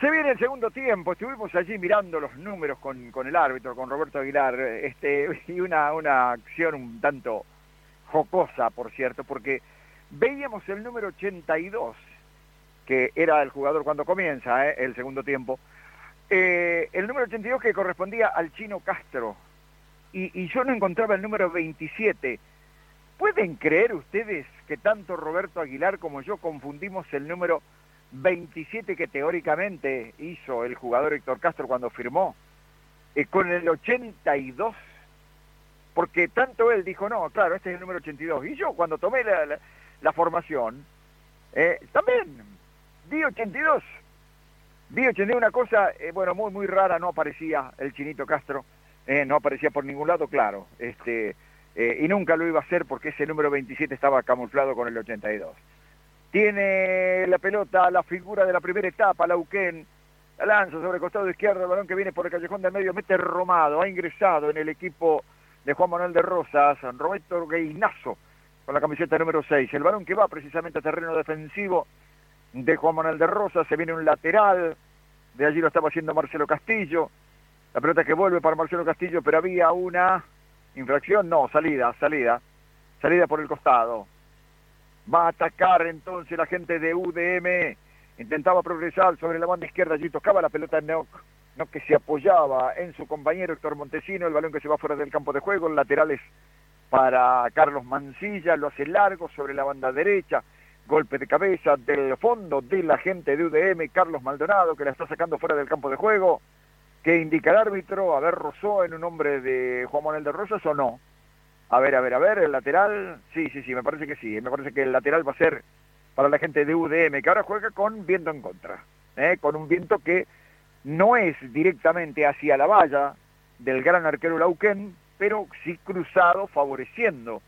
Se viene el segundo tiempo, estuvimos allí mirando los números con, con el árbitro, con Roberto Aguilar, este, y una, una acción un tanto jocosa, por cierto, porque veíamos el número 82, que era el jugador cuando comienza eh, el segundo tiempo, eh, el número 82 que correspondía al chino Castro, y, y yo no encontraba el número 27. ¿Pueden creer ustedes que tanto Roberto Aguilar como yo confundimos el número 27 que teóricamente hizo el jugador Héctor Castro cuando firmó, eh, con el 82, porque tanto él dijo, no, claro, este es el número 82, y yo cuando tomé la, formación, eh, también di 82, di 82, una cosa, eh, bueno, muy, muy rara, no aparecía el chinito Castro, eh, no aparecía por ningún lado, claro, este, y nunca lo iba a hacer porque ese número 27 estaba camuflado con el 82. Tiene la pelota, la figura de la primera etapa, Lauquén. La lanza sobre el costado izquierdo, el balón que viene por el callejón del medio, mete Romado, ha ingresado en el equipo de Juan Manuel de Rosas, Roberto Gueinazo, con la camiseta número 6. El balón que va precisamente a terreno defensivo de Juan Manuel de Rosas, se viene un lateral, de allí lo estaba haciendo Marcelo Castillo. La pelota que vuelve para Marcelo Castillo, pero había una infracción, no, salida, salida, salida por el costado. Va a atacar entonces la gente de UDM. Intentaba progresar sobre la banda izquierda. Allí tocaba la pelota en Neoc. No que se apoyaba en su compañero Héctor Montesino. El balón que se va fuera del campo de juego. El lateral es para Carlos Mancilla. Lo hace largo sobre la banda derecha. Golpe de cabeza del fondo de la gente de UDM. Carlos Maldonado que la está sacando fuera del campo de juego. Que indica el árbitro. A ver, rozó en un hombre de Juan Manuel de Rosas o no. A ver, a ver, a ver, el lateral, sí, sí, sí, me parece que sí. Me parece que el lateral va a ser para la gente de UDM, que ahora juega con viento en contra, ¿eh? con un viento que no es directamente hacia la valla del gran arquero Lauquén, pero sí cruzado, favoreciendo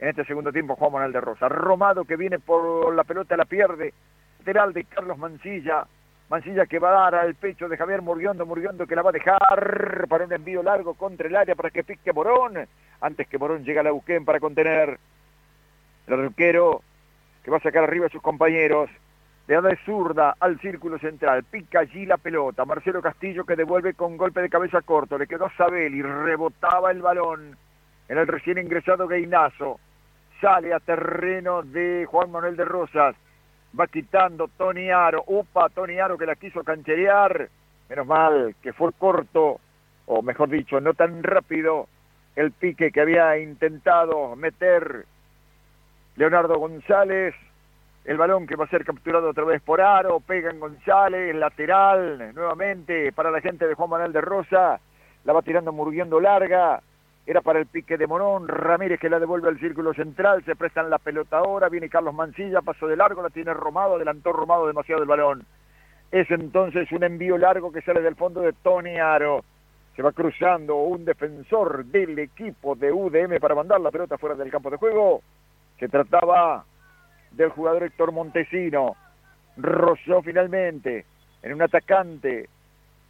en este segundo tiempo Juan Manuel de Rosa. Romado que viene por la pelota, la pierde, lateral de Carlos Mancilla, Mancilla que va a dar al pecho de Javier Murguiondo, Murguiondo que la va a dejar para un envío largo contra el área para que pique Morón. Antes que Morón llega a la Uquén para contener el arquero que va a sacar arriba a sus compañeros. Le da de zurda al círculo central. Pica allí la pelota. Marcelo Castillo que devuelve con golpe de cabeza corto. Le quedó a Sabel y rebotaba el balón en el recién ingresado Gainazo. Sale a terreno de Juan Manuel de Rosas va quitando Tony Aro, upa, Tony Aro que la quiso cancherear, menos mal que fue corto, o mejor dicho, no tan rápido el pique que había intentado meter Leonardo González, el balón que va a ser capturado otra vez por Aro, pega en González, lateral, nuevamente para la gente de Juan Manuel de Rosa, la va tirando murguiendo larga, era para el pique de Morón, Ramírez que la devuelve al círculo central, se prestan la pelota ahora, viene Carlos Mancilla, pasó de largo, la tiene Romado, adelantó Romado demasiado el balón. Es entonces un envío largo que sale del fondo de Tony Aro. Se va cruzando un defensor del equipo de UDM para mandar la pelota fuera del campo de juego. Se trataba del jugador Héctor Montesino. Rozó finalmente en un atacante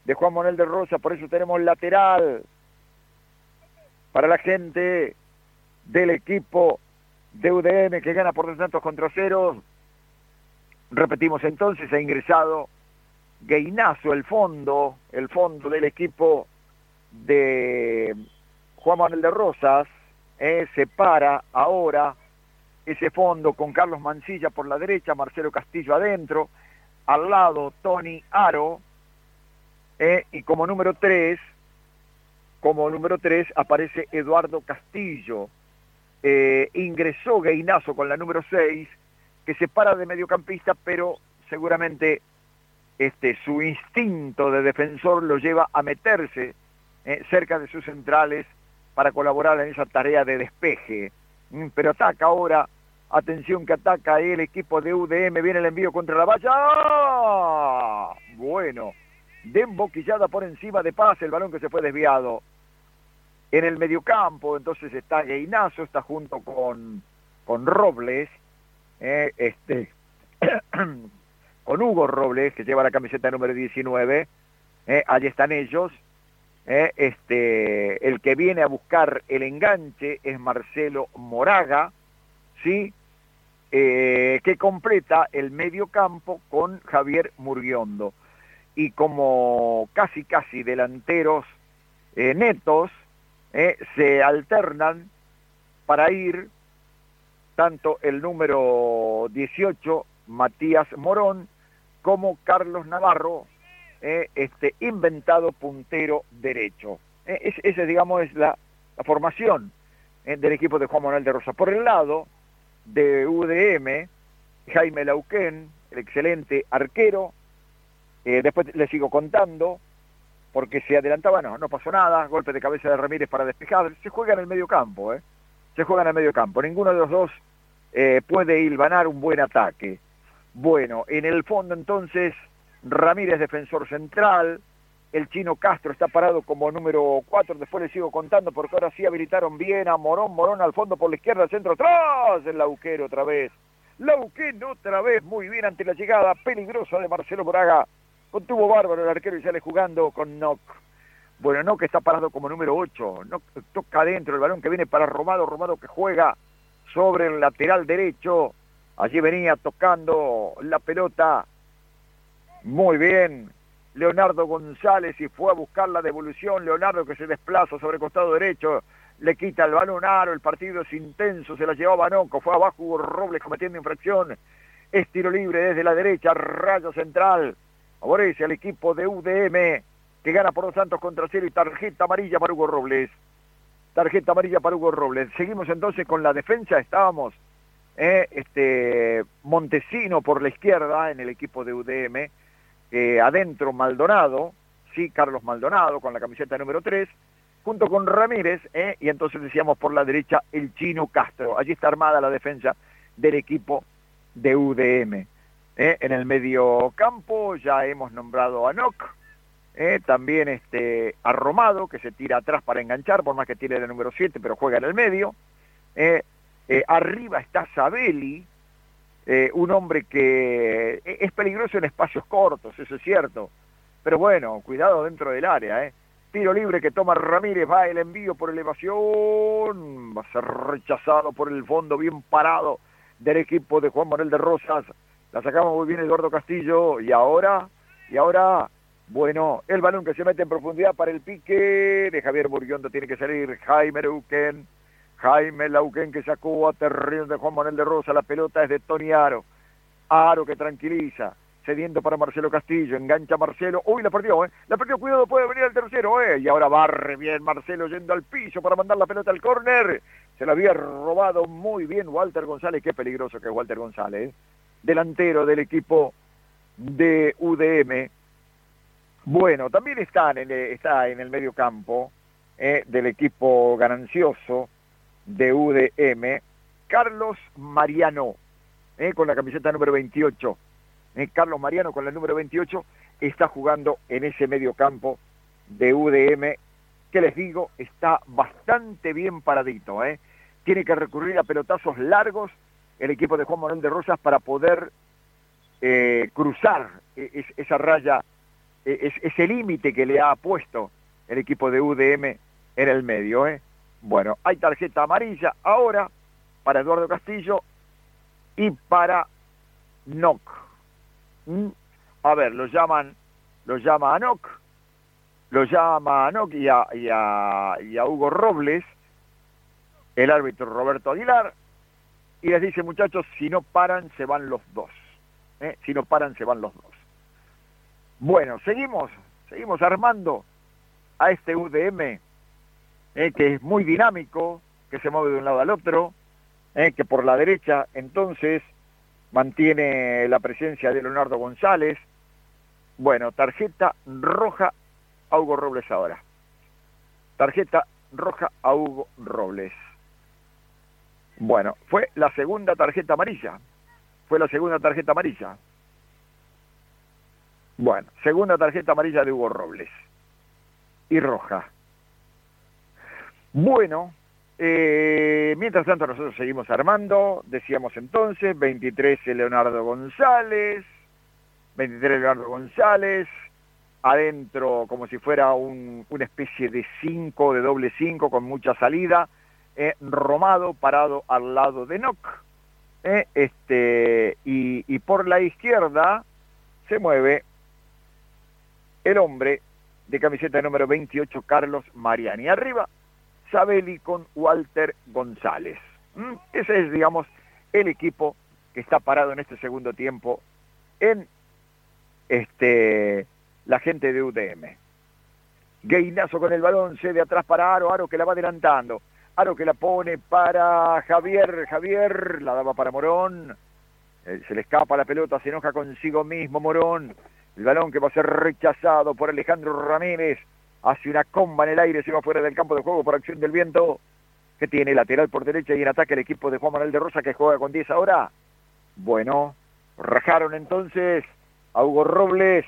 de Juan Manuel de Rosa, por eso tenemos lateral para la gente del equipo de UDM que gana por dos tantos contra cero. Repetimos entonces, ha ingresado Gainazo, el fondo, el fondo del equipo de Juan Manuel de Rosas, eh, se para ahora ese fondo con Carlos Mancilla por la derecha, Marcelo Castillo adentro, al lado Tony Aro, eh, y como número tres como número 3 aparece Eduardo Castillo. Eh, ingresó Gainazo con la número 6, que se para de mediocampista, pero seguramente este, su instinto de defensor lo lleva a meterse eh, cerca de sus centrales para colaborar en esa tarea de despeje. Mm, pero ataca ahora Atención que ataca el equipo de UDM. Viene el envío contra la valla. Bueno. Den boquillada por encima de Paz. El balón que se fue desviado. En el mediocampo. Entonces está Gainazo. Está junto con, con Robles. Eh, este, con Hugo Robles, que lleva la camiseta número 19. Eh, allí están ellos. Eh, este, el que viene a buscar el enganche es Marcelo Moraga, ¿sí? Eh, que completa el medio campo con Javier Murguiondo. Y como casi casi delanteros eh, netos, se alternan para ir tanto el número 18, Matías Morón, como Carlos Navarro, eh, este, inventado puntero derecho. Eh, esa, digamos, es la, formación eh, del equipo de Juan Manuel de Rosa. Por el lado de UDM, Jaime Lauquén, el excelente arquero, después le sigo contando, porque se adelantaba, no, no pasó nada, golpe de cabeza de Ramírez para despejar, se juega en el medio campo, se juega en el medio campo, ninguno de los dos puede hilvanar un buen ataque. Bueno, en el fondo entonces Ramírez defensor central, el chino Castro está parado como número 4, después le sigo contando porque ahora sí habilitaron bien a Morón, Morón al fondo por la izquierda, centro atrás, el Lauquero otra vez. Lauquén otra vez, muy bien ante la llegada peligrosa de Marcelo Moraga. Contuvo bárbaro el arquero y sale jugando con Nock. Bueno, Nock está parado como número 8. Nock toca adentro el balón que viene para Romado. Romado que juega sobre el lateral derecho. Allí venía tocando la pelota muy bien. Leonardo González y fue a buscar la devolución. Leonardo que se desplaza sobre el costado derecho. Le quita el balón Aro. El partido es intenso. Se la llevaba Noco. Fue abajo Hugo Robles cometiendo infracción. Es tiro libre desde la derecha. Rayo central. Favorece al equipo de UDM que gana por dos santos contra cero y tarjeta amarilla para Hugo Robles. Tarjeta amarilla para Hugo Robles. Seguimos entonces con la defensa. Estábamos eh, este Montesino por la izquierda en el equipo de UDM eh, adentro Maldonado, sí, Carlos Maldonado con la camiseta número 3, junto con Ramírez, eh, y entonces decíamos por la derecha el chino Castro. Allí está armada la defensa del equipo de UDM. Eh, en el medio campo ya hemos nombrado a Noc, también este, a Romado, que se tira atrás para enganchar, por más que tiene el número 7, pero juega en el medio. arriba está Sabelli, eh, un hombre que es peligroso en espacios cortos, eso es cierto, pero bueno, cuidado dentro del área, ¿eh? Tiro libre que toma Ramírez, va el envío por elevación, va a ser rechazado por el fondo, bien parado del equipo de Juan Manuel de Rosas. La sacamos muy bien Eduardo Castillo y ahora, y ahora, bueno, el balón que se mete en profundidad para el pique de Javier Burguiondo tiene que salir Jaime Reuken Jaime Lauquén que sacó a terreno de Juan Manuel de Rosa, la pelota es de Tony Aro. Aro que tranquiliza, cediendo para Marcelo Castillo, engancha Marcelo, uy, la perdió, ¿eh? La perdió, cuidado, puede venir el tercero, ¿eh? Y ahora barre bien Marcelo yendo al piso para mandar la pelota al córner. Se la había robado muy bien Walter González, qué peligroso que es Walter González, ¿eh? Delantero del equipo de UDM. Bueno, también está en el, medio campo ¿eh? del equipo ganancioso, de UDM, Carlos Mariano, eh, con la camiseta número 28. Eh, Carlos Mariano con la número 28 está jugando en ese medio campo de UDM, que les digo, está bastante bien paradito. Tiene que recurrir a pelotazos largos el equipo de Juan Manuel de Rosas para poder eh, cruzar e, esa raya, e, ese límite que le ha puesto el equipo de UDM en el medio. ¿eh? Bueno, hay tarjeta amarilla ahora para Eduardo Castillo y para Noc. ¿Mm? A ver, lo llaman, lo llama a Noc, lo llama a y a, y a, Hugo Robles, el árbitro Roberto Aguilar, y les dice, muchachos, si no paran, se van los dos. ¿eh? Si no paran, se van los dos. Bueno, seguimos, seguimos armando a este UDM eh, que es muy dinámico, que se mueve de un lado al otro, eh, que por la derecha entonces mantiene la presencia de Leonardo González. Bueno, tarjeta roja a Hugo Robles ahora. Tarjeta roja a Hugo Robles. Bueno, fue la segunda tarjeta amarilla. Fue la segunda tarjeta amarilla. Bueno, segunda tarjeta amarilla de Hugo Robles. Y roja. Bueno, eh, mientras tanto nosotros seguimos armando, decíamos entonces, 23 Leonardo González, 23 Leonardo González, adentro como si fuera un, una especie de 5, de doble 5 con mucha salida, Romado parado al lado de Nock, eh, este, y, y por la izquierda se mueve el hombre de camiseta número 28, Carlos Mariani. Arriba, Sabeli con Walter González. Ese es, digamos, el equipo que está parado en este segundo tiempo en este, la gente de UTM. Gainazo con el balón, se de atrás para Aro, Aro que la va adelantando. Aro que la pone para Javier, Javier, la daba para Morón. Eh, se le escapa la pelota, se enoja consigo mismo Morón. El balón que va a ser rechazado por Alejandro Ramírez hace una comba en el aire, se va fuera del campo de juego por acción del viento, que tiene lateral por derecha y en ataque el equipo de Juan Manuel de Rosa que juega con 10 ahora. Bueno, rajaron entonces a Hugo Robles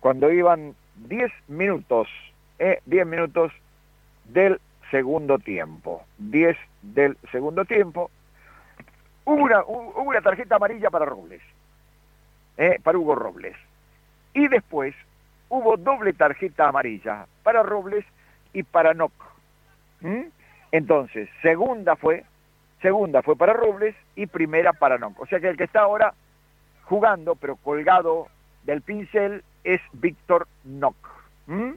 cuando iban 10 minutos, eh, 10 minutos del segundo tiempo, 10 del segundo tiempo. Hubo una, una tarjeta amarilla para Robles, eh, para Hugo Robles. Y después hubo doble tarjeta amarilla para Robles y para Noc. ¿Mm? Entonces, segunda fue, segunda fue para Robles y primera para Noc. O sea que el que está ahora jugando, pero colgado del pincel, es Víctor Noc. ¿Mm?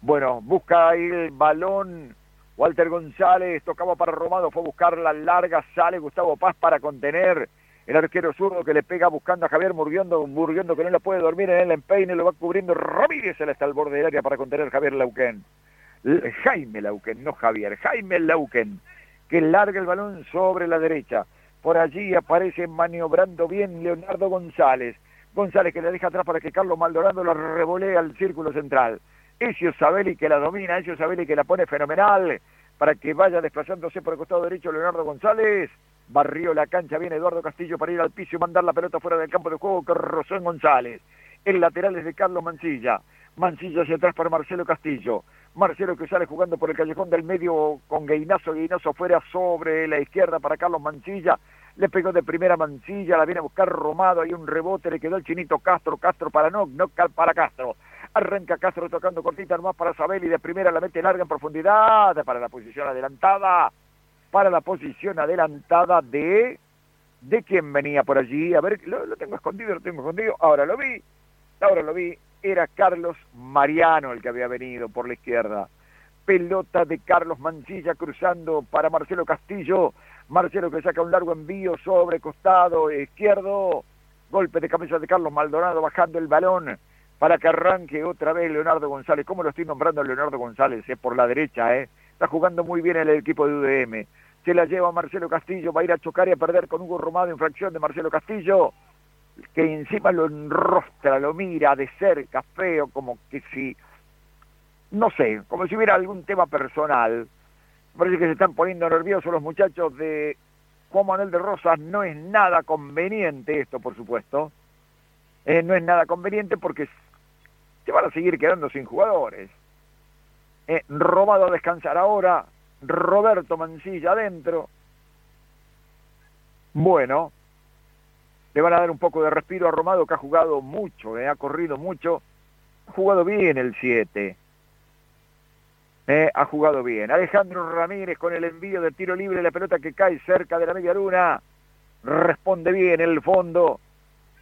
Bueno, busca el balón. Walter González tocaba para Romado, fue a buscar la larga, sale Gustavo Paz para contener el arquero zurdo que le pega buscando a Javier Murguiondo, Murguiondo que no la puede dormir en el empeine, lo va cubriendo Ramírez, él está al borde del área para contener Javier Lauquén. Jaime Lauquén, no Javier, Jaime Lauquén, que larga el balón sobre la derecha. Por allí aparece maniobrando bien Leonardo González. González que le deja atrás para que Carlos Maldonado la revolea al círculo central. Ezio Sabelli que la domina, Ezio Sabelli que la pone fenomenal para que vaya desplazándose por el costado derecho Leonardo González barrió la cancha, viene Eduardo Castillo para ir al piso y mandar la pelota fuera del campo de juego que Rosén González. El lateral es de Carlos Mancilla. Mancilla hacia atrás para Marcelo Castillo. Marcelo que sale jugando por el callejón del medio con Gainazo, Gainazo fuera sobre la izquierda para Carlos Mancilla. Le pegó de primera Mancilla, la viene a buscar Romado, hay un rebote, le quedó el chinito Castro, Castro para no, no para Castro. Arranca Castro tocando cortita nomás para Sabel y de primera la mete larga en profundidad para la posición adelantada para la posición adelantada de... ¿De quién venía por allí? A ver, lo, tengo escondido, lo tengo escondido. Ahora lo vi, ahora lo vi. Era Carlos Mariano el que había venido por la izquierda. Pelota de Carlos Mancilla cruzando para Marcelo Castillo. Marcelo que saca un largo envío sobre costado izquierdo. Golpe de cabeza de Carlos Maldonado bajando el balón para que arranque otra vez Leonardo González. ¿Cómo lo estoy nombrando Leonardo González? Es por la derecha, ¿eh? Está jugando muy bien el equipo de UDM se la lleva Marcelo Castillo, va a ir a chocar y a perder con Hugo Romado, infracción de Marcelo Castillo, que encima lo enrostra, lo mira de cerca, feo, como que si, no sé, como si hubiera algún tema personal. Parece que se están poniendo nerviosos los muchachos de Juan Manuel de Rosas, no es nada conveniente esto, por supuesto. Eh, no es nada conveniente porque se van a seguir quedando sin jugadores. Eh, Romado a descansar ahora, Roberto Mancilla adentro. Bueno, le van a dar un poco de respiro a Romado que ha jugado mucho, eh, ha corrido mucho, ha jugado bien el 7. Eh, ha jugado bien. Alejandro Ramírez con el envío de tiro libre, la pelota que cae cerca de la media luna. Responde bien el fondo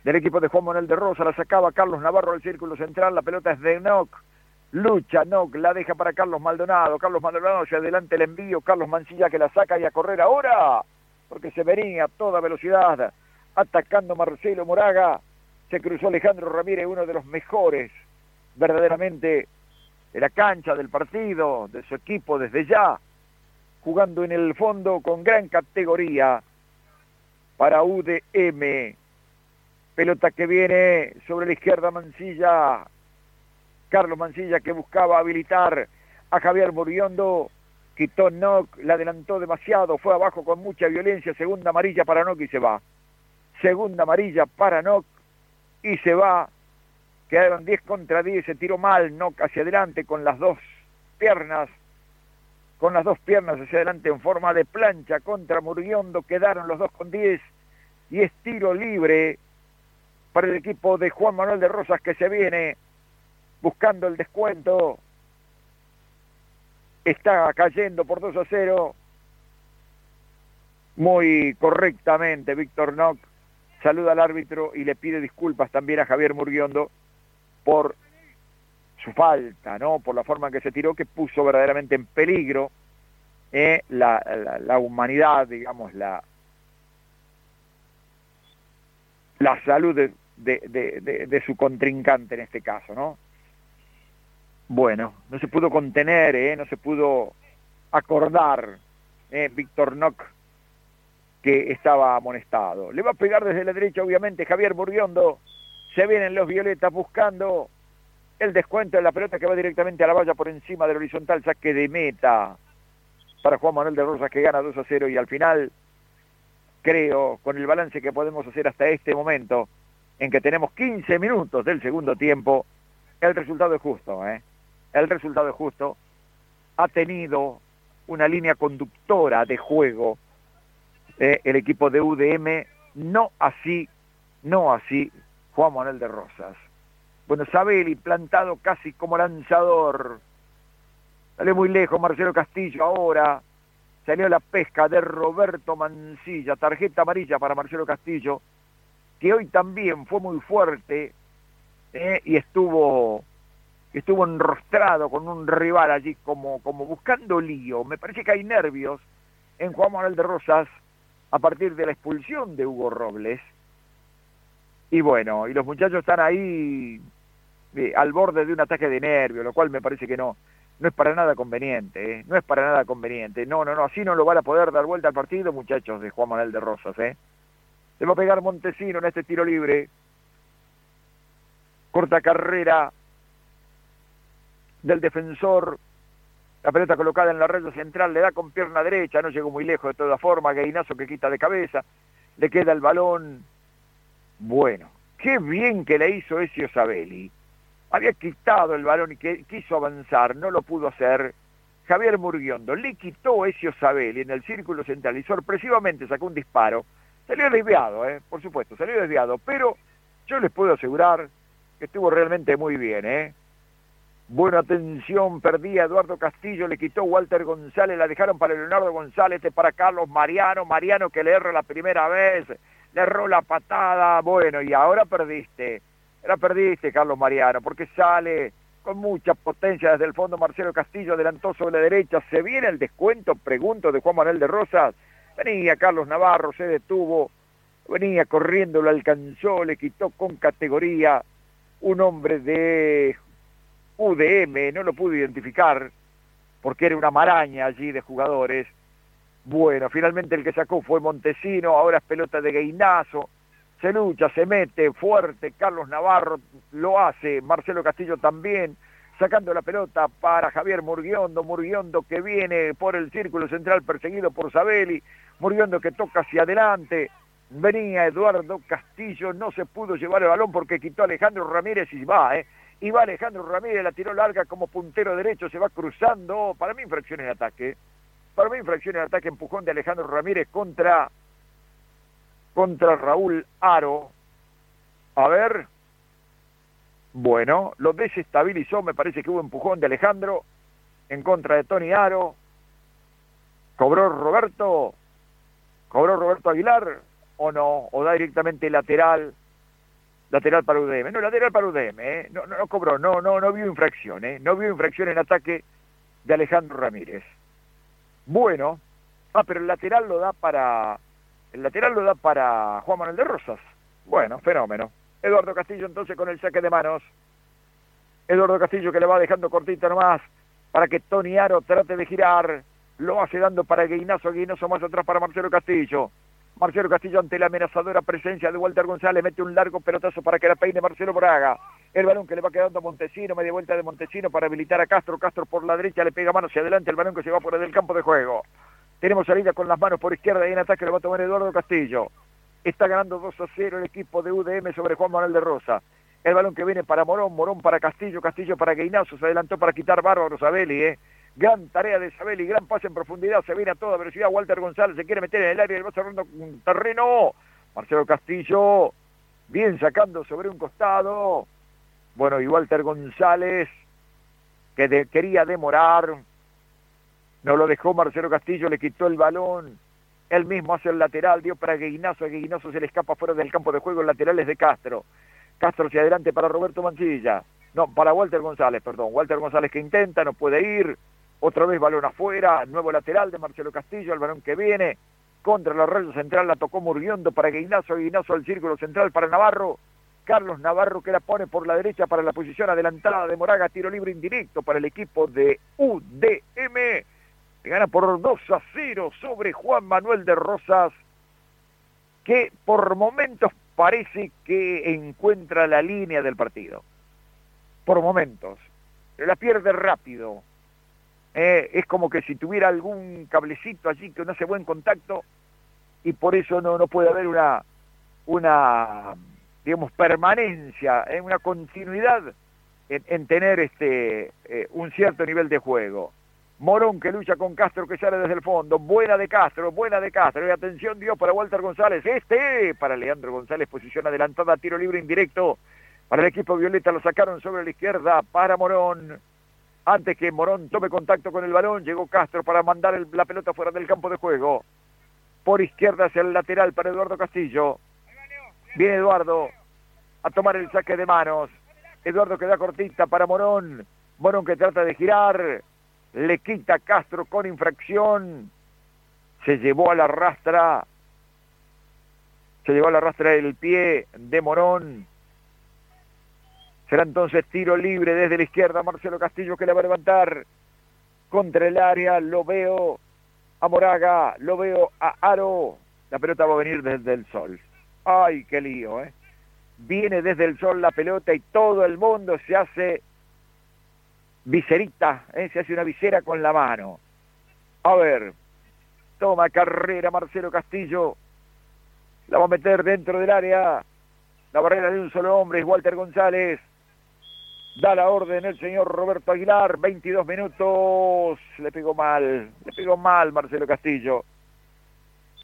del equipo de Juan Manuel de Rosa. La sacaba Carlos Navarro al círculo central. La pelota es de Nock. Lucha, no, la deja para Carlos Maldonado. Carlos Maldonado hacia adelante el envío. Carlos Mancilla que la saca y a correr ahora. Porque se venía a toda velocidad atacando Marcelo Moraga. Se cruzó Alejandro Ramírez, uno de los mejores verdaderamente de la cancha, del partido, de su equipo desde ya. Jugando en el fondo con gran categoría para UDM. Pelota que viene sobre la izquierda Mancilla Carlos Mancilla que buscaba habilitar a Javier Muriondo. quitó Nock, la adelantó demasiado, fue abajo con mucha violencia, segunda amarilla para Nock y se va. Segunda amarilla para Nock y se va. Quedaron 10 contra 10, se tiró mal Nock hacia adelante con las dos piernas, con las dos piernas hacia adelante en forma de plancha contra Murguiondo, quedaron los dos con 10 y es tiro libre para el equipo de Juan Manuel de Rosas que se viene buscando el descuento. Está cayendo por 2 a 0. Muy correctamente Víctor Nock saluda al árbitro y le pide disculpas también a Javier Murguiondo por su falta, ¿no? Por la forma en que se tiró, que puso verdaderamente en peligro eh, la, la, humanidad, digamos, la, la salud de, de, de, su contrincante en este caso, ¿no? Bueno, no se pudo contener, ¿eh? no se pudo acordar ¿eh? Víctor Nock que estaba amonestado. Le va a pegar desde la derecha, obviamente, Javier Burguiondo. Se vienen los violetas buscando el descuento de la pelota que va directamente a la valla por encima del horizontal, saque de meta para Juan Manuel de Rosas que gana 2 a 0 y al final, creo, con el balance que podemos hacer hasta este momento, en que tenemos 15 minutos del segundo tiempo, el resultado es justo, ¿eh? El resultado es justo. Ha tenido una línea conductora de juego eh, el equipo de UDM, no así, no así Juan Manuel de Rosas. Bueno, Sabeli plantado casi como lanzador. Sale muy lejos Marcelo Castillo ahora. Salió la pesca de Roberto Mancilla, tarjeta amarilla para Marcelo Castillo, que hoy también fue muy fuerte eh, y estuvo estuvo enrostrado con un rival allí como, como buscando lío. Me parece que hay nervios en Juan Manuel de Rosas a partir de la expulsión de Hugo Robles. Y bueno, y los muchachos están ahí eh, al borde de un ataque de nervio, lo cual me parece que no, no es para nada conveniente, ¿eh? no es para nada conveniente. No, no, no, así no lo van a poder dar vuelta al partido, muchachos de Juan Manuel de Rosas. ¿eh? Se va a pegar Montesino en este tiro libre. Corta carrera del defensor la pelota colocada en la red central le da con pierna derecha, no llegó muy lejos de todas formas, Gainazo que quita de cabeza, le queda el balón. Bueno, qué bien que le hizo Ezio Sabelli. Había quitado el balón y quiso avanzar, no lo pudo hacer. Javier Murguiondo le quitó Ezio Sabelli en el círculo central y sorpresivamente sacó un disparo. Salió desviado, ¿eh? por supuesto, salió desviado, pero yo les puedo asegurar que estuvo realmente muy bien, ¿eh? Buena atención, perdía Eduardo Castillo, le quitó Walter González, la dejaron para Leonardo González, este para Carlos Mariano, Mariano que le erra la primera vez, le erró la patada, bueno, y ahora perdiste, ahora perdiste Carlos Mariano, porque sale con mucha potencia desde el fondo Marcelo Castillo, adelantó sobre la derecha, se viene el descuento, pregunto de Juan Manuel de Rosas, venía Carlos Navarro, se detuvo, venía corriendo, lo alcanzó, le quitó con categoría un hombre de UDM, no lo pude identificar porque era una maraña allí de jugadores. Bueno, finalmente el que sacó fue Montesino, ahora es pelota de Gainazo, se lucha, se mete fuerte, Carlos Navarro lo hace, Marcelo Castillo también, sacando la pelota para Javier Murguiondo, Murguiondo que viene por el círculo central perseguido por Sabelli, Murguiondo que toca hacia adelante, venía Eduardo Castillo, no se pudo llevar el balón porque quitó a Alejandro Ramírez y va, ¿eh? y va Alejandro Ramírez, la tiró larga como puntero derecho, se va cruzando, para mí infracción en ataque, para mí infracción en ataque, empujón de Alejandro Ramírez contra, contra Raúl Aro, a ver, bueno, lo desestabilizó, me parece que hubo empujón de Alejandro en contra de Tony Aro, cobró Roberto, cobró Roberto Aguilar, o no, o da directamente lateral lateral para UDM. No, lateral para UDM, ¿eh? no, no, cobró, no, no, no vio infracción, ¿eh? no vio infracción en ataque de Alejandro Ramírez. Bueno, ah, pero el lateral lo da para, el lateral lo da para Juan Manuel de Rosas. Bueno, fenómeno. Eduardo Castillo entonces con el saque de manos. Eduardo Castillo que le va dejando cortita nomás para que Tony Aro trate de girar. Lo hace dando para Guinazo, Guinazo más atrás para Marcelo Castillo. Marcelo Castillo ante la amenazadora presencia de Walter González, mete un largo pelotazo para que la peine Marcelo Braga. El balón que le va quedando a Montesino, media vuelta de Montesino para habilitar a Castro. Castro por la derecha le pega mano hacia adelante el balón que se va por el campo de juego. Tenemos salida con las manos por izquierda y en ataque le va a tomar Eduardo Castillo. Está ganando 2 a 0 el equipo de UDM sobre Juan Manuel de Rosa. El balón que viene para Morón, Morón para Castillo, Castillo para Gueinazo, se adelantó para quitar Bárbaro Sabeli, ¿eh? Gran tarea de Sabeli, gran pase en profundidad, se viene a toda velocidad. Walter González se quiere meter en el área y va cerrando un terreno. Marcelo Castillo, bien sacando sobre un costado. Bueno, y Walter González, que quería demorar, no lo dejó Marcelo Castillo, le quitó el balón. Él mismo hace el lateral, dio para Gueguinazo, a Gueguinazo se le escapa fuera del campo de juego, el lateral es de Castro. Castro hacia adelante para Roberto Mancilla. No, para Walter González, perdón. Walter González que intenta, no puede ir. Otra vez balón afuera, nuevo lateral de Marcelo Castillo, el balón que viene contra la red central, la tocó Murguiondo para Guinazo, Guinazo al círculo central para Navarro, Carlos Navarro que la pone por la derecha para la posición adelantada de Moraga, tiro libre indirecto para el equipo de UDM, que gana por 2 a 0 sobre Juan Manuel de Rosas, que por momentos parece que encuentra la línea del partido, por momentos, la pierde rápido, eh, es como que si tuviera algún cablecito allí que no hace buen contacto y por eso no, no puede haber una, una digamos, permanencia, en eh, una continuidad en, tener este eh, un cierto nivel de juego. Morón que lucha con Castro que sale desde el fondo. Buena de Castro, buena de Castro. Y atención Dios para Walter González. Este para Leandro González, posición adelantada, tiro libre indirecto. Para el equipo Violeta lo sacaron sobre la izquierda para Morón. Antes que Morón tome contacto con el balón, llegó Castro para mandar la pelota fuera del campo de juego. Por izquierda hacia el lateral para Eduardo Castillo. Viene Eduardo a tomar el saque de manos. Eduardo queda cortita para Morón. Morón que trata de girar. Le quita Castro con infracción. Se llevó a la rastra. Se llevó a la rastra el pie de Morón. Será entonces tiro libre desde la izquierda. Marcelo Castillo que le va a levantar contra el área. Lo veo a Moraga. Lo veo a Aro. La pelota va a venir desde el sol. Ay, qué lío, ¿eh? Viene desde el sol la pelota y todo el mundo se hace viserita, ¿eh? se hace una visera con la mano. A ver, toma carrera Marcelo Castillo. La va a meter dentro del área. La barrera de un solo hombre es Walter González. Da la orden el señor Roberto Aguilar, 22 minutos, le pegó mal, le pegó mal Marcelo Castillo,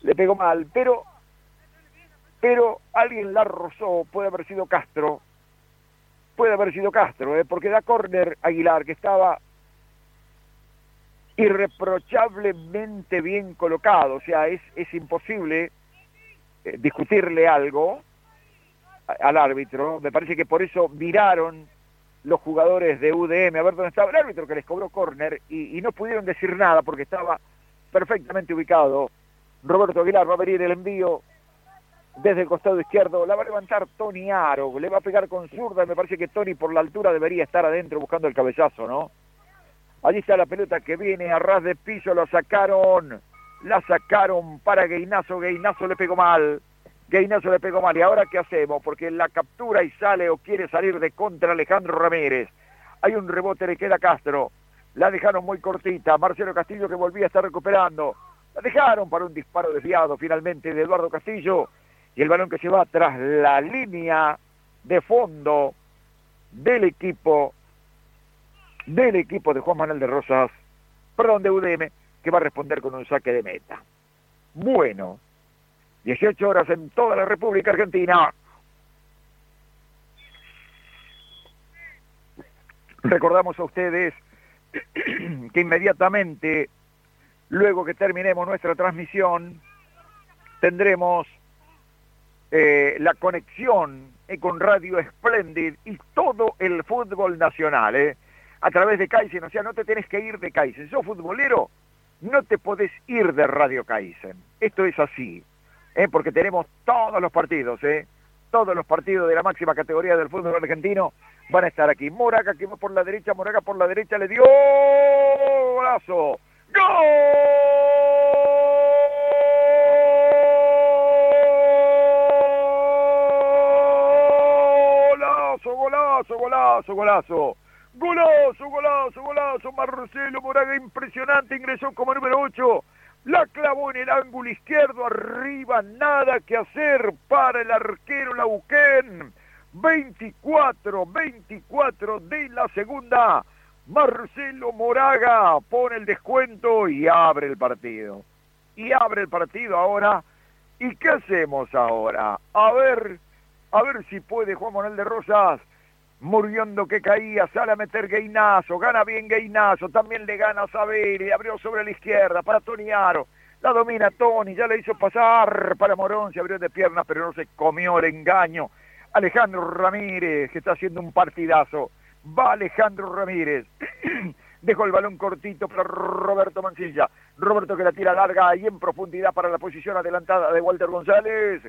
le pegó mal, pero, pero alguien la rozó, puede haber sido Castro, puede haber sido Castro, ¿eh? porque da córner Aguilar, que estaba irreprochablemente bien colocado, o sea, es, es imposible eh, discutirle algo al árbitro, me parece que por eso miraron los jugadores de UDM, a ver dónde estaba el árbitro que les cobró córner y, no pudieron decir nada porque estaba perfectamente ubicado. Roberto Aguilar va a venir el envío desde el costado izquierdo, la va a levantar Tony Aro, le va a pegar con zurda, me parece que Tony por la altura debería estar adentro buscando el cabezazo, ¿no? Allí está la pelota que viene a ras de piso, lo sacaron, la sacaron para Gueinazo, Gueinazo le pegó mal, Gainazo le pegó mal. ¿Y ahora qué hacemos? Porque la captura y sale o quiere salir de contra Alejandro Ramírez. Hay un rebote, le queda Castro. La dejaron muy cortita. Marcelo Castillo que volvía a estar recuperando. La dejaron para un disparo desviado finalmente de Eduardo Castillo. Y el balón que se va tras la línea de fondo del equipo del equipo de Juan Manuel de Rosas, perdón, de UDM, que va a responder con un saque de meta. Bueno, 18 horas en toda la República Argentina. Recordamos a ustedes que inmediatamente, luego que terminemos nuestra transmisión, tendremos eh, la conexión con Radio Splendid y todo el fútbol nacional, eh, a través de Kaizen. O sea, no te tenés que ir de Kaizen. Sos futbolero, no te podés ir de Radio Kaizen. Esto es así. ¿eh? porque tenemos todos los partidos, eh, todos los partidos de la máxima categoría del fútbol argentino van a estar aquí. Moraga que va por la derecha, Moraga por la derecha le dio golazo. Golazo, golazo, golazo, golazo. Golazo, golazo, golazo. Marcelo Moraga impresionante ingresó como número 8 la clavó en el ángulo izquierdo, arriba, nada que hacer para el arquero Lauquén. 24, 24 de la segunda. Marcelo Moraga pone el descuento y abre el partido. Y abre el partido ahora. ¿Y qué hacemos ahora? A ver, a ver si puede Juan Manuel de Rosas muriendo que caía, sale a meter Gainazo, gana bien Gainazo, también le gana a Saberi, abrió sobre la izquierda para Toniaro, la domina Tony, ya le hizo pasar para Morón, se abrió de piernas, pero no se comió el engaño. Alejandro Ramírez, que está haciendo un partidazo, va Alejandro Ramírez, dejó el balón cortito para Roberto Mancilla, Roberto que la tira larga y en profundidad para la posición adelantada de Walter González,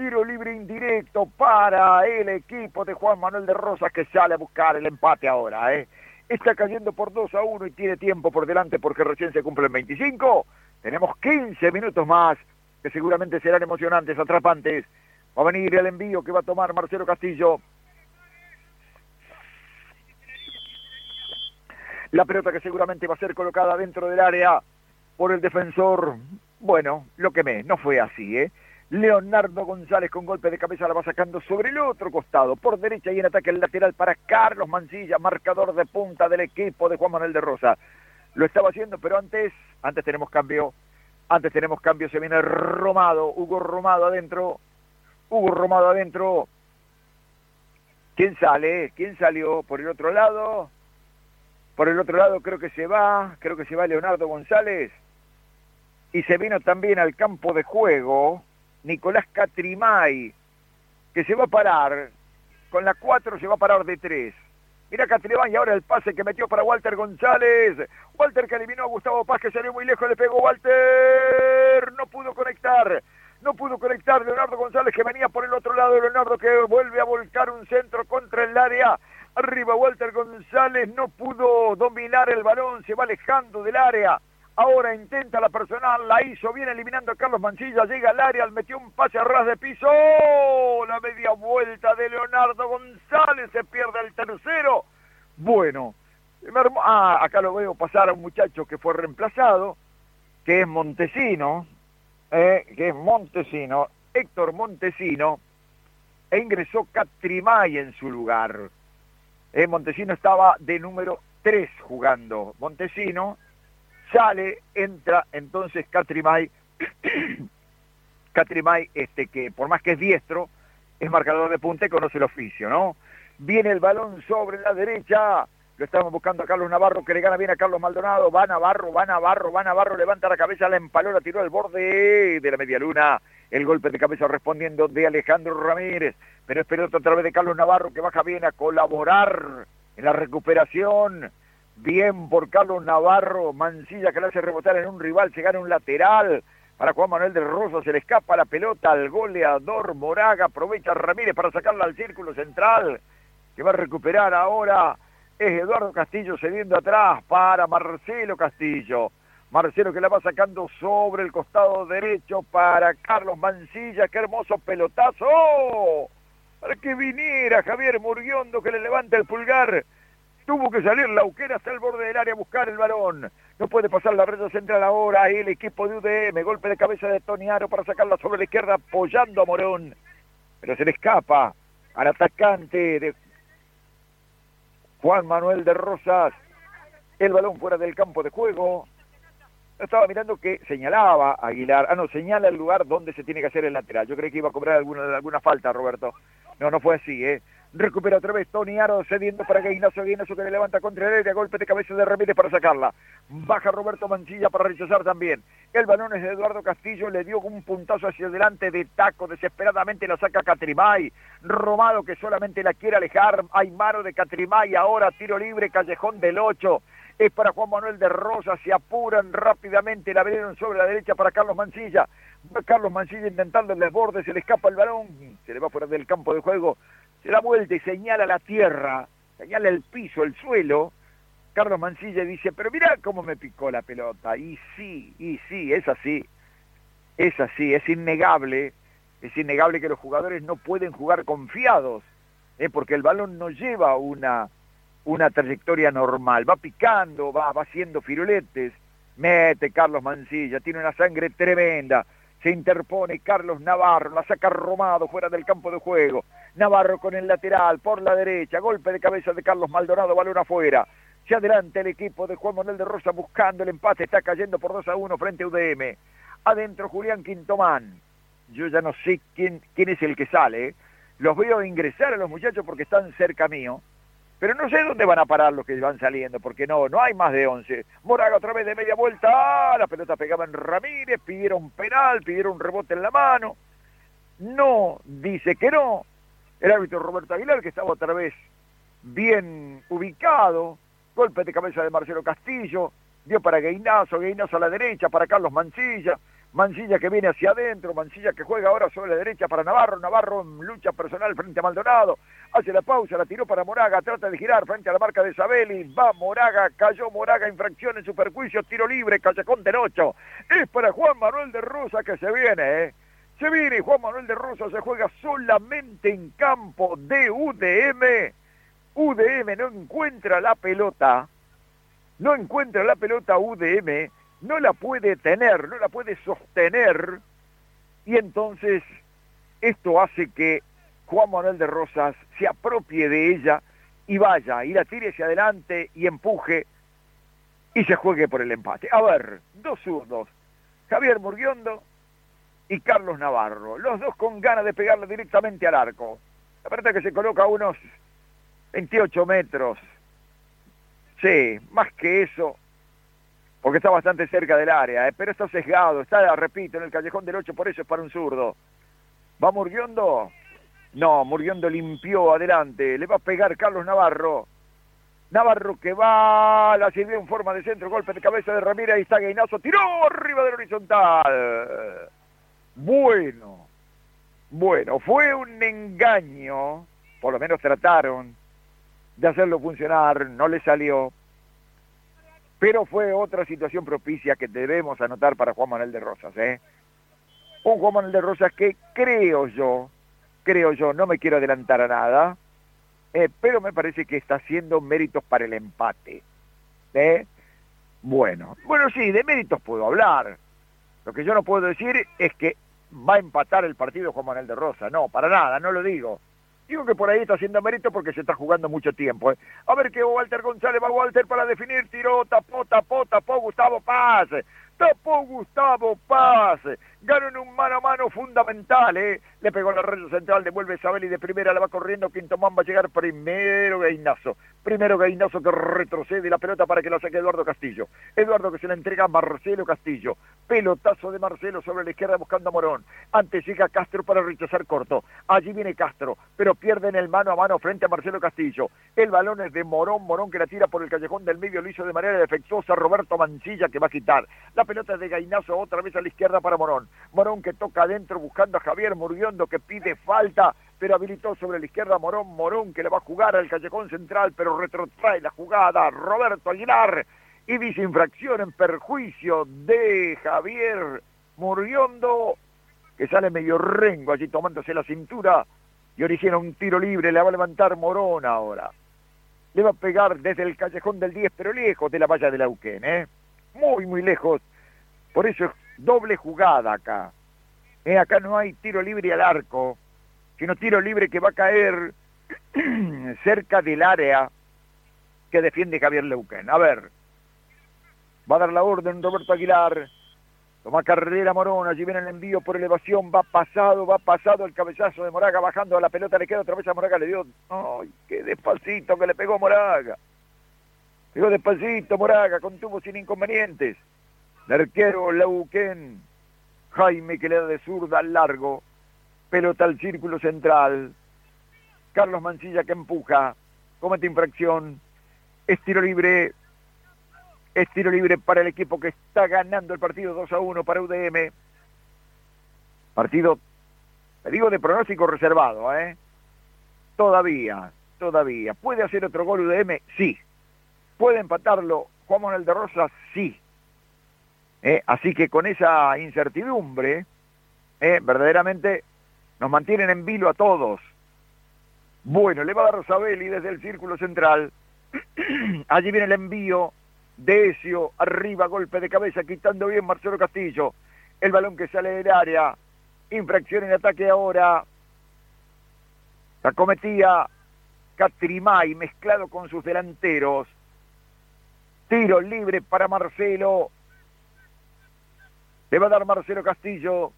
Tiro libre indirecto para el equipo de Juan Manuel de Rosas que sale a buscar el empate ahora. ¿eh? Está cayendo por 2 a 1 y tiene tiempo por delante porque recién se cumplen 25. Tenemos 15 minutos más que seguramente serán emocionantes, atrapantes. Va a venir el envío que va a tomar Marcelo Castillo. La pelota que seguramente va a ser colocada dentro del área por el defensor. Bueno, lo que me, no fue así, ¿eh? Leonardo González con golpe de cabeza la va sacando sobre el otro costado, por derecha y en ataque el lateral para Carlos Mancilla, marcador de punta del equipo de Juan Manuel de Rosa. Lo estaba haciendo, pero antes, antes tenemos cambio, antes tenemos cambio, se viene Romado, Hugo Romado adentro, Hugo Romado adentro. ¿Quién sale? ¿Quién salió por el otro lado? Por el otro lado creo que se va, creo que se va Leonardo González. Y se vino también al campo de juego Nicolás Catrimay, que se va a parar, con la 4 se va a parar de 3. Mira Catrimay ahora el pase que metió para Walter González. Walter que eliminó a Gustavo Paz, que salió muy lejos, le pegó Walter. No pudo conectar. No pudo conectar Leonardo González que venía por el otro lado. Leonardo que vuelve a volcar un centro contra el área. Arriba Walter González no pudo dominar el balón, se va alejando del área. Ahora intenta la personal, la hizo bien eliminando a Carlos Mancilla, llega al área, metió un pase a ras de piso, la media vuelta de Leonardo González, se pierde el tercero. Bueno, ah, acá lo veo pasar a un muchacho que fue reemplazado, que es Montesino, eh, que es Montesino, Héctor Montesino, e ingresó Catrimay en su lugar. Eh, Montesino estaba de número 3 jugando. Montesino sale, entra entonces Catrimay, Catrimay, este, que por más que es diestro, es marcador de punta y conoce el oficio, ¿no? Viene el balón sobre la derecha, lo estamos buscando a Carlos Navarro, que le gana bien a Carlos Maldonado, va Navarro, va Navarro, va Navarro, levanta la cabeza, la empaló, la tiró al borde de la media luna, el golpe de cabeza respondiendo de Alejandro Ramírez, pero es pelota otra vez de Carlos Navarro, que baja bien a colaborar en la recuperación, Bien por Carlos Navarro, Mancilla que le hace rebotar en un rival, se gana un lateral. Para Juan Manuel del Rosa se le escapa la pelota al goleador Moraga, aprovecha Ramírez para sacarla al círculo central, que va a recuperar ahora. Es Eduardo Castillo cediendo atrás para Marcelo Castillo. Marcelo que la va sacando sobre el costado derecho para Carlos Mancilla. ¡Qué hermoso pelotazo! Para que viniera Javier Murguiondo que le levanta el pulgar Tuvo que salir Lauquera hasta el borde del área a buscar el balón. No puede pasar la red central ahora. El equipo de UDM. Golpe de cabeza de Toniaro para sacarla sobre la izquierda apoyando a Morón. Pero se le escapa al atacante de Juan Manuel de Rosas. El balón fuera del campo de juego. Estaba mirando que señalaba Aguilar. Ah, no, señala el lugar donde se tiene que hacer el lateral. Yo creí que iba a cobrar alguna, alguna falta, Roberto. No, no fue así, ¿eh? Recupera otra vez Tony Aro cediendo para Guinazo, Guinazo que le levanta contra el área, golpe de cabeza de Ramírez para sacarla. Baja Roberto Mancilla para rechazar también. El balón es de Eduardo Castillo, le dio un puntazo hacia adelante de taco, desesperadamente la saca Catrimay. Romado que solamente la quiere alejar. Aymaro de Catrimay, ahora tiro libre, Callejón del 8 es para Juan Manuel de Rosa, se apuran rápidamente, la abrieron sobre la derecha para Carlos Mancilla, Carlos Mancilla intentando el desborde, se le escapa el balón, se le va fuera del campo de juego, se da vuelta y señala la tierra, señala el piso, el suelo. Carlos Mancilla dice, pero mirá cómo me picó la pelota. Y sí, y sí, es así. Es así, es innegable. Es innegable que los jugadores no pueden jugar confiados ¿eh? porque el balón no lleva una, una trayectoria normal, va picando, va, va haciendo firuletes, mete Carlos Mancilla, tiene una sangre tremenda, se interpone Carlos Navarro, la saca Romado fuera del campo de juego, Navarro con el lateral, por la derecha, golpe de cabeza de Carlos Maldonado, balón afuera, se adelanta el equipo de Juan Manuel de Rosa buscando el empate, está cayendo por 2 a 1 frente a UDM, adentro Julián Quintomán, yo ya no sé quién, quién es el que sale, ¿eh? los veo ingresar a los muchachos porque están cerca mío, pero no sé dónde van a parar los que van saliendo, porque no, no hay más de 11. Moraga otra vez de media vuelta, ¡ah! la pelota pegaba en Ramírez, pidieron penal, pidieron rebote en la mano. No, dice que no. El árbitro Roberto Aguilar, que estaba otra vez bien ubicado, golpe de cabeza de Marcelo Castillo, dio para Gainazo, Gainazo a la derecha, para Carlos Mancilla, Mancilla que viene hacia adentro, Mancilla que juega ahora sobre la derecha para Navarro, Navarro en lucha personal frente a Maldonado, hace la pausa, la tiró para Moraga, trata de girar frente a la marca de Sabeli, va Moraga, cayó Moraga, infracción en su perjuicio, tiro libre, callejón del 8, es para Juan Manuel de Rosa que se viene, ¿eh? se viene Juan Manuel de Rosa, se juega solamente en campo de UDM, UDM no encuentra la pelota, no encuentra la pelota UDM, no la puede tener, no la puede sostener, y entonces esto hace que Juan Manuel de Rosas se apropie de ella y vaya, y la tire hacia adelante y empuje y se juegue por el empate. A ver, dos zurdos, Javier Murguiondo y Carlos Navarro, los dos con ganas de pegarle directamente al arco. La verdad que se coloca a unos 28 metros. Sí, más que eso, porque está bastante cerca del área, ¿eh? pero está sesgado, está, repito, en el callejón del 8, por eso es para un zurdo. ¿Va Murguiondo? No, Murguiondo limpió adelante, le va a pegar Carlos Navarro. Navarro que va, la sirvió en forma de centro, golpe de cabeza de Ramírez, ahí está Gainazo, tiró arriba del horizontal. Bueno, bueno, fue un engaño, por lo menos trataron de hacerlo funcionar, no le salió, pero fue otra situación propicia que debemos anotar para Juan Manuel de Rosas. ¿eh? Un Juan Manuel de Rosas que creo yo, creo yo, no me quiero adelantar a nada, eh, pero me parece que está haciendo méritos para el empate. ¿eh? Bueno, bueno, sí, de méritos puedo hablar. Lo que yo no puedo decir es que va a empatar el partido Juan Manuel de Rosas. No, para nada, no lo digo. Digo que por ahí está haciendo mérito porque se está jugando mucho tiempo. ¿eh? A ver que Walter González va Walter para definir, tiró, tapó, tapó, tapó Gustavo Paz. Tapó Gustavo Paz. Ganó en un mano a mano fundamental. ¿eh? Le pegó la red central, devuelve Sabeli de primera, la va corriendo. Quinto man va a llegar primero Gainazo. Primero Gainazo que retrocede la pelota para que la saque Eduardo Castillo. Eduardo que se la entrega a Marcelo Castillo. Pelotazo de Marcelo sobre la izquierda buscando a Morón. Antes llega Castro para rechazar corto. Allí viene Castro, pero pierde en el mano a mano frente a Marcelo Castillo. El balón es de Morón, Morón que la tira por el callejón del medio, lo hizo de manera defectuosa Roberto Mancilla que va a quitar. La pelota es de Gainazo otra vez a la izquierda para Morón. Morón que toca adentro buscando a Javier Murguiondo que pide falta pero habilitó sobre la izquierda Morón, Morón que le va a jugar al callejón central, pero retrotrae la jugada Roberto Aguilar y dice infracción en perjuicio de Javier Murguiondo, que sale medio rengo allí tomándose la cintura y origina un tiro libre, le va a levantar Morón ahora. Le va a pegar desde el callejón del 10, pero lejos de la valla de Lauquén, ¿eh? Muy, muy lejos. Por eso es doble jugada acá. ¿Eh? Acá no hay tiro libre al arco sino tiro libre que va a caer cerca del área que defiende Javier Leuquén. A ver, va a dar la orden Roberto Aguilar, toma carrera Morón, allí viene el envío por elevación, va pasado, va pasado el cabezazo de Moraga bajando a la pelota, le queda otra vez a Moraga, le dio, ay, qué despacito que le pegó Moraga. Pegó despacito Moraga, contuvo sin inconvenientes. El arquero Leuquén, Jaime que le da de zurda al largo, pelota al círculo central, Carlos Mancilla que empuja, comete infracción, estiro libre, estiro libre para el equipo que está ganando el partido 2 a 1 para UDM. Partido, te digo, de pronóstico reservado, ¿eh? Todavía, todavía. ¿Puede hacer otro gol UDM? Sí. ¿Puede empatarlo Juan Manuel de Rosas? Sí. ¿Eh? Así que con esa incertidumbre, ¿eh? verdaderamente nos mantienen en vilo a todos. Bueno, le va a dar Sabelli desde el círculo central. Allí viene el envío de Ezio, arriba, golpe de cabeza, quitando bien Marcelo Castillo. El balón que sale del área. Infracción en ataque ahora. La cometía Catrimay mezclado con sus delanteros. Tiro libre para Marcelo. Le va a dar Marcelo Castillo.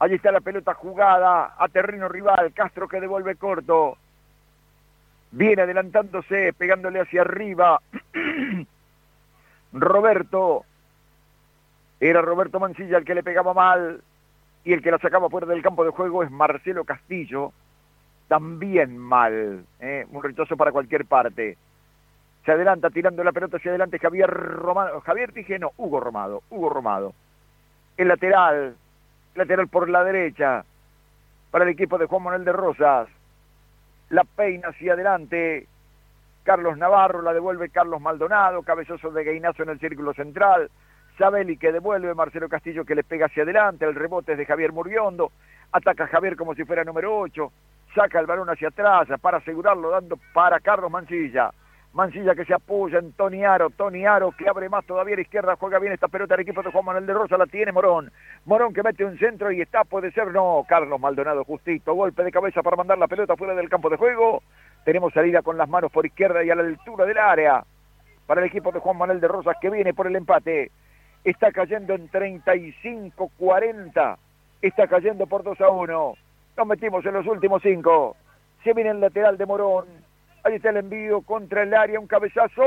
Allí está la pelota jugada a terreno rival. Castro que devuelve corto. Viene adelantándose, pegándole hacia arriba. Roberto. Era Roberto Mancilla el que le pegaba mal. Y el que la sacaba fuera del campo de juego es Marcelo Castillo. También mal. ¿eh? Un rechazo para cualquier parte. Se adelanta tirando la pelota hacia adelante Javier Romado. Javier dije no, Hugo Romado. Hugo Romado. El lateral. Lateral por la derecha. Para el equipo de Juan Manuel de Rosas. La peina hacia adelante. Carlos Navarro la devuelve Carlos Maldonado. Cabezoso de Gainazo en el círculo central. Sabeli que devuelve, Marcelo Castillo que le pega hacia adelante, el rebote es de Javier Murguiondo, ataca a Javier como si fuera número 8, saca el balón hacia atrás para asegurarlo dando para Carlos Mancilla. Mancilla que se apoya en Tony Aro, Tony Aro que abre más todavía a la izquierda, juega bien esta pelota el equipo de Juan Manuel de Rosa, la tiene Morón. Morón que mete un centro y está, puede ser, no, Carlos Maldonado justito, golpe de cabeza para mandar la pelota fuera del campo de juego. Tenemos salida con las manos por izquierda y a la altura del área para el equipo de Juan Manuel de Rosas que viene por el empate está cayendo en 35-40, está cayendo por 2 a 1. Nos metimos en los últimos 5. Se viene el lateral de Morón. Ahí está el envío contra el área, un cabezazo.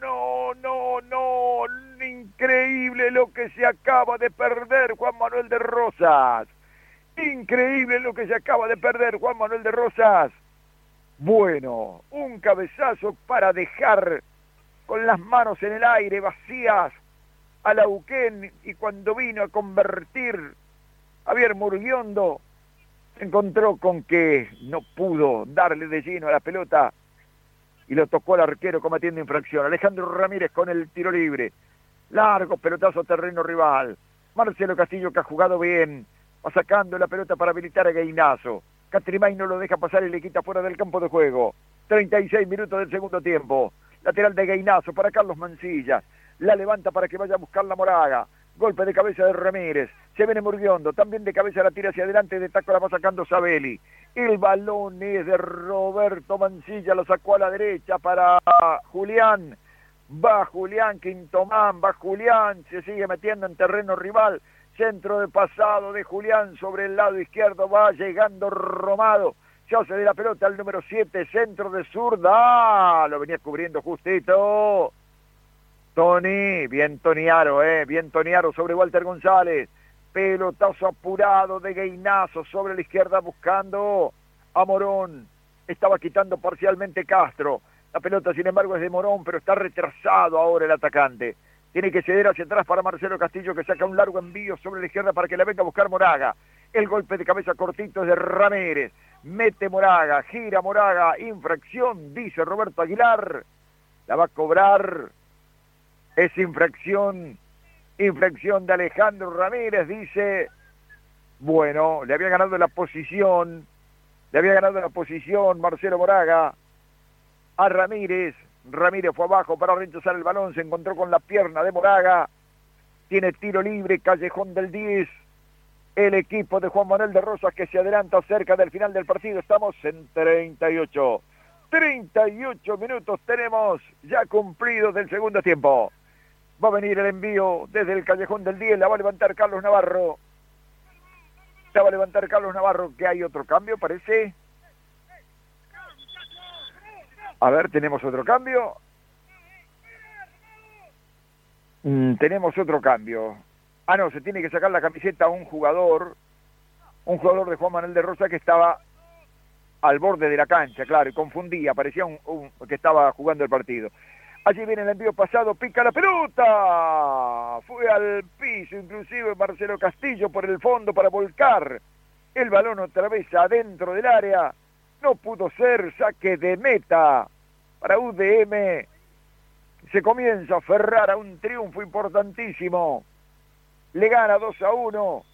No, no, no. Increíble lo que se acaba de perder Juan Manuel de Rosas. Increíble lo que se acaba de perder Juan Manuel de Rosas. Bueno, un cabezazo para dejar con las manos en el aire vacías a Lauquén y cuando vino a convertir Javier Murguiondo encontró con que no pudo darle de lleno a la pelota y lo tocó al arquero cometiendo infracción. Alejandro Ramírez con el tiro libre. Largo pelotazo terreno rival. Marcelo Castillo que ha jugado bien. Va sacando la pelota para habilitar a Gainazo. Catrimay no lo deja pasar y le quita fuera del campo de juego. 36 minutos del segundo tiempo lateral de Gainazo para Carlos Mancilla, la levanta para que vaya a buscar la Moraga, golpe de cabeza de Ramírez, se viene Murguiondo, también de cabeza la tira hacia adelante, de taco la va sacando Sabeli, el balón es de Roberto Mancilla, lo sacó a la derecha para Julián, va Julián Quintomán, va Julián, se sigue metiendo en terreno rival, centro de pasado de Julián sobre el lado izquierdo, va llegando Romado, se hace de la pelota al número 7, centro de zurda. Lo venía cubriendo justito. Tony, bien Toniaro, eh, bien Toniaro sobre Walter González. Pelotazo apurado de Gainazo sobre la izquierda buscando a Morón. Estaba quitando parcialmente Castro. La pelota, sin embargo, es de Morón, pero está retrasado ahora el atacante. Tiene que ceder hacia atrás para Marcelo Castillo, que saca un largo envío sobre la izquierda para que la venga a buscar Moraga. El golpe de cabeza cortito es de Ramírez mete Moraga, gira Moraga, infracción, dice Roberto Aguilar, la va a cobrar, es infracción, infracción de Alejandro Ramírez, dice, bueno, le había ganado la posición, le había ganado la posición Marcelo Moraga a Ramírez, Ramírez fue abajo para rechazar el balón, se encontró con la pierna de Moraga, tiene tiro libre, callejón del 10, el equipo de Juan Manuel de Rosas que se adelanta cerca del final del partido. Estamos en 38. 38 minutos tenemos ya cumplidos del segundo tiempo. Va a venir el envío desde el callejón del 10, la va a levantar Carlos Navarro. La va a levantar Carlos Navarro, que hay otro cambio, parece. A ver, tenemos otro cambio. Mm, tenemos otro cambio. Ah, no, se tiene que sacar la camiseta a un jugador, un jugador de Juan Manuel de Rosa que estaba al borde de la cancha, claro, y confundía, parecía un, que estaba jugando el partido. Allí viene el envío pasado, pica la pelota, fue al piso, inclusive Marcelo Castillo por el fondo para volcar el balón otra vez adentro del área, no pudo ser saque de meta para UDM, se comienza a aferrar a un triunfo importantísimo le gana 2 a 1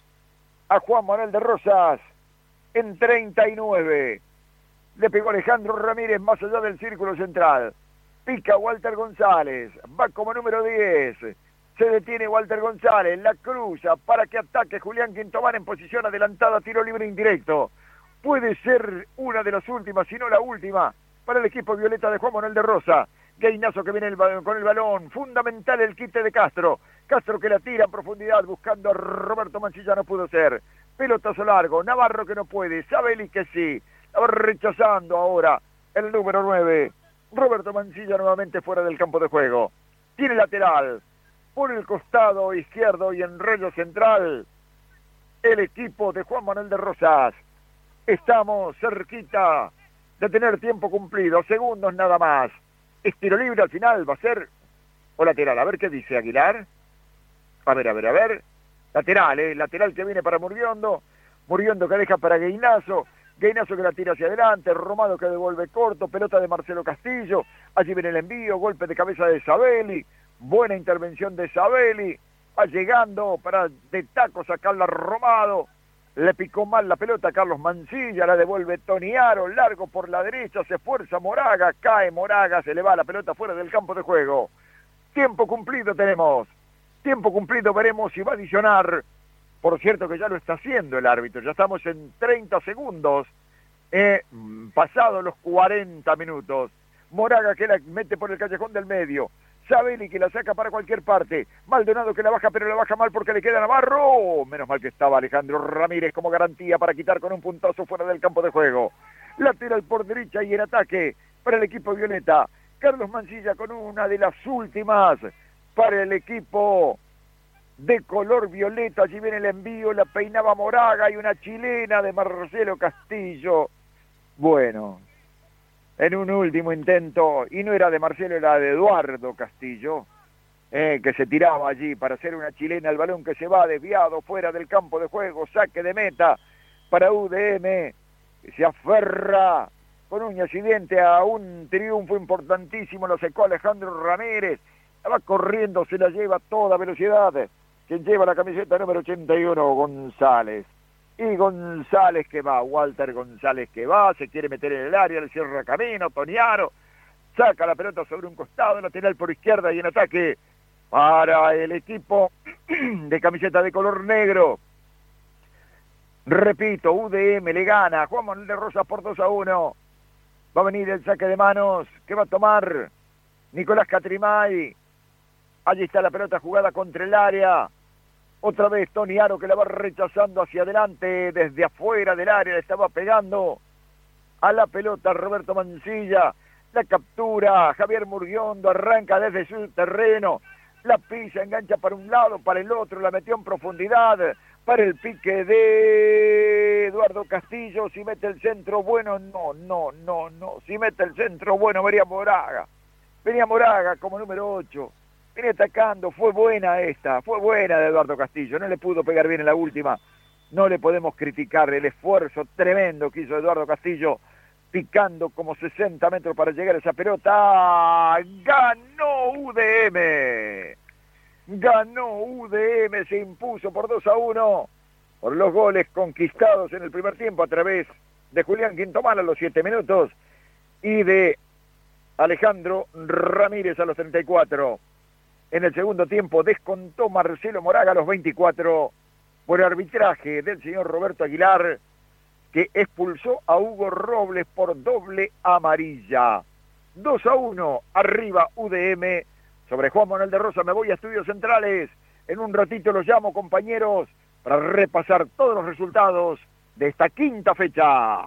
a Juan Manuel de Rosas. en 39. Le pegó Alejandro Ramírez más allá del círculo central. Pica Walter González. Va como número 10. Se detiene Walter González. La cruza para que ataque Julián Quintomán en posición adelantada. Tiro libre indirecto. Puede ser una de las últimas, si no la última, para el equipo violeta de Juan Manuel de Rosa. Gainazo que viene con el balón. Fundamental el quite de Castro. Castro que la tira en profundidad buscando a Roberto Mancilla. No pudo ser. Pelotazo largo. Navarro que no puede. Sabeli que sí. Estaba rechazando ahora el número 9. Roberto Mancilla nuevamente fuera del campo de juego. Tiene lateral. Por el costado izquierdo y en rollo central. El equipo de Juan Manuel de Rosas. Estamos cerquita de tener tiempo cumplido. Segundos nada más. Estiro libre al final va a ser o lateral. A ver qué dice Aguilar. A ver, a ver, a ver. Lateral, ¿eh? Lateral que viene para Murguiondo. Murguiondo que deja para Gueinazo. Gainazo que la tira hacia adelante, Romado que devuelve corto, pelota de Marcelo Castillo, allí viene el envío, golpe de cabeza de Sabelli, buena intervención de Sabelli, va llegando para de taco sacarla Romado, le picó mal la pelota a Carlos Mancilla, la devuelve Toniaro, largo por la derecha, se esfuerza Moraga, cae Moraga, se le va la pelota fuera del campo de juego. Tiempo cumplido tenemos, tiempo cumplido veremos si va a adicionar por cierto que ya lo está haciendo el árbitro, ya estamos en 30 segundos, eh, pasados los 40 minutos. Moraga que la mete por el callejón del medio. Sabeli que la saca para cualquier parte. Maldonado que la baja, pero la baja mal porque le queda Navarro. Menos mal que estaba Alejandro Ramírez como garantía para quitar con un puntazo fuera del campo de juego. Lateral por derecha y en ataque para el equipo Violeta. Carlos Mancilla con una de las últimas para el equipo de color violeta, allí viene el envío, la peinaba Moraga y una chilena de Marcelo Castillo. Bueno, en un último intento, y no era de Marcelo, era de Eduardo Castillo, eh, que se tiraba allí para hacer una chilena, el balón que se va desviado fuera del campo de juego, saque de meta para UDM, que se aferra con uñas y dientes a un triunfo importantísimo, lo secó Alejandro Ramírez, va corriendo, se la lleva a toda velocidad quien lleva la camiseta número 81, González. Y González que va, Walter González que va, se quiere meter en el área, le cierra camino, Toniaro, saca la pelota sobre un costado, lateral por izquierda y en ataque para el equipo de camiseta de color negro. Repito, UDM le gana, Juan Manuel de Rosas por 2 a 1. Va a venir el saque de manos que va a tomar Nicolás Catrimay. Allí está la pelota jugada contra el área. Otra vez Tony Aro que la va rechazando hacia adelante, desde afuera del área, estaba pegando a la pelota Roberto Mancilla. La captura, Javier Murguiondo arranca desde su terreno, la pisa, engancha para un lado, para el otro, la metió en profundidad, para el pique de Eduardo Castillo, si mete el centro bueno, no, no, no, no, si mete el centro bueno, venía Moraga, venía Moraga como número 8, viene atacando, fue buena esta, fue buena de Eduardo Castillo, no le pudo pegar bien en la última, no le podemos criticar el esfuerzo tremendo que hizo Eduardo Castillo, picando como 60 metros para llegar a esa pelota, ganó UDM, ganó UDM, se impuso por 2 a 1 por los goles conquistados en el primer tiempo a través de Julián Quintomán a los 7 minutos y de Alejandro Ramírez a los 34. En el segundo tiempo descontó Marcelo Moraga a los 24 por arbitraje del señor Roberto Aguilar, que expulsó a Hugo Robles por doble amarilla. 2 a 1, arriba UDM sobre Juan Manuel de Rosa. Me voy a Estudios Centrales. En un ratito los llamo, compañeros, para repasar todos los resultados de esta quinta fecha.